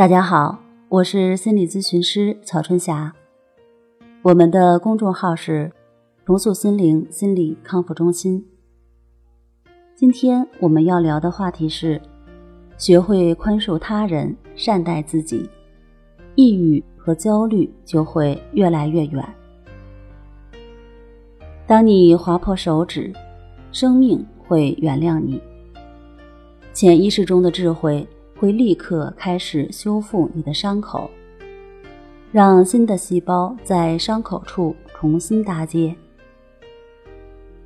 大家好，我是心理咨询师曹春霞。我们的公众号是“重塑心灵心理康复中心”。今天我们要聊的话题是：学会宽恕他人，善待自己，抑郁和焦虑就会越来越远。当你划破手指，生命会原谅你。潜意识中的智慧。会立刻开始修复你的伤口，让新的细胞在伤口处重新搭接。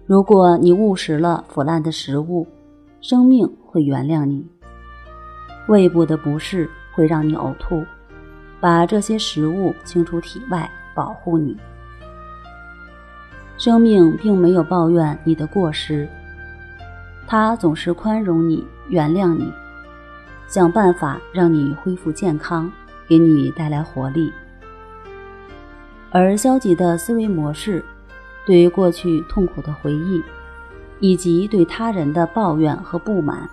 如果你误食了腐烂的食物，生命会原谅你；胃部的不适会让你呕吐，把这些食物清除体外，保护你。生命并没有抱怨你的过失，它总是宽容你，原谅你。想办法让你恢复健康，给你带来活力。而消极的思维模式，对于过去痛苦的回忆，以及对他人的抱怨和不满，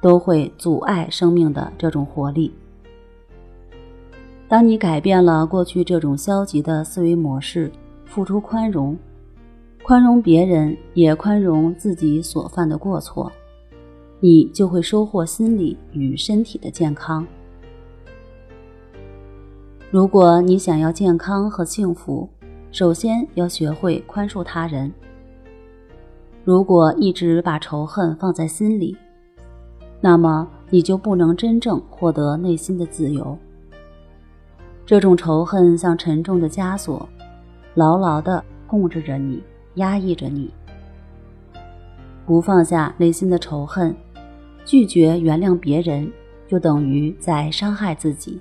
都会阻碍生命的这种活力。当你改变了过去这种消极的思维模式，付出宽容，宽容别人，也宽容自己所犯的过错。你就会收获心理与身体的健康。如果你想要健康和幸福，首先要学会宽恕他人。如果一直把仇恨放在心里，那么你就不能真正获得内心的自由。这种仇恨像沉重的枷锁，牢牢地控制着你，压抑着你。不放下内心的仇恨。拒绝原谅别人，就等于在伤害自己。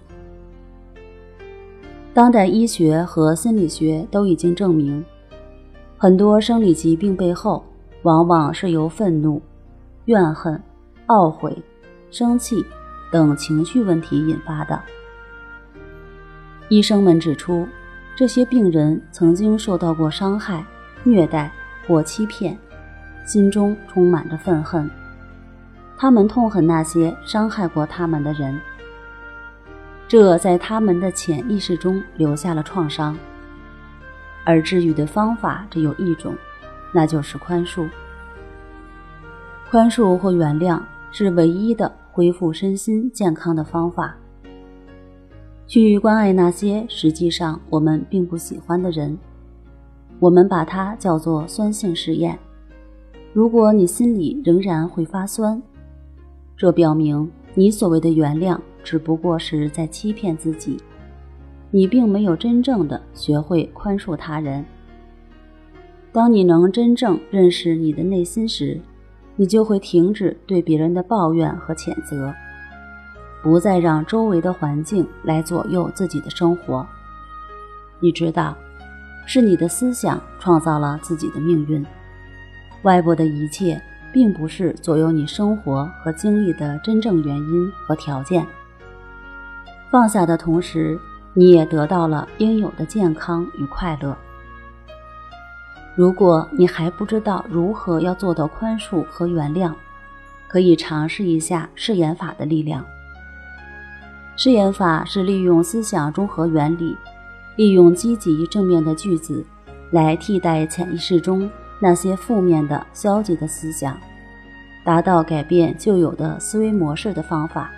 当代医学和心理学都已经证明，很多生理疾病背后往往是由愤怒、怨恨、懊悔、生气等情绪问题引发的。医生们指出，这些病人曾经受到过伤害、虐待或欺骗，心中充满着愤恨。他们痛恨那些伤害过他们的人，这在他们的潜意识中留下了创伤。而治愈的方法只有一种，那就是宽恕。宽恕或原谅是唯一的恢复身心健康的方法。去关爱那些实际上我们并不喜欢的人，我们把它叫做酸性试验。如果你心里仍然会发酸，这表明你所谓的原谅只不过是在欺骗自己，你并没有真正的学会宽恕他人。当你能真正认识你的内心时，你就会停止对别人的抱怨和谴责，不再让周围的环境来左右自己的生活。你知道，是你的思想创造了自己的命运，外部的一切。并不是左右你生活和经历的真正原因和条件。放下的同时，你也得到了应有的健康与快乐。如果你还不知道如何要做到宽恕和原谅，可以尝试一下誓言法的力量。誓言法是利用思想中和原理，利用积极正面的句子来替代潜意识中。那些负面的、消极的思想，达到改变旧有的思维模式的方法。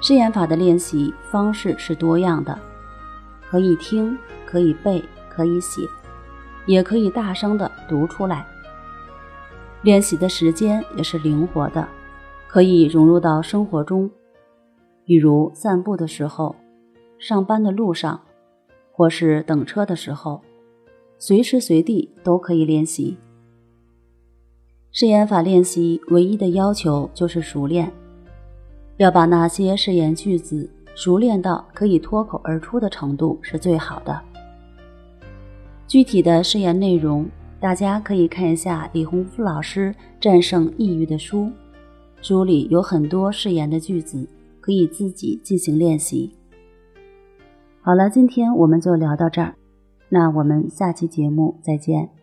试验法的练习方式是多样的，可以听，可以背，可以写，也可以大声的读出来。练习的时间也是灵活的，可以融入到生活中，比如散步的时候、上班的路上，或是等车的时候。随时随地都可以练习。誓言法练习唯一的要求就是熟练，要把那些誓言句子熟练到可以脱口而出的程度是最好的。具体的誓言内容，大家可以看一下李洪福老师《战胜抑郁》的书，书里有很多誓言的句子，可以自己进行练习。好了，今天我们就聊到这儿。那我们下期节目再见。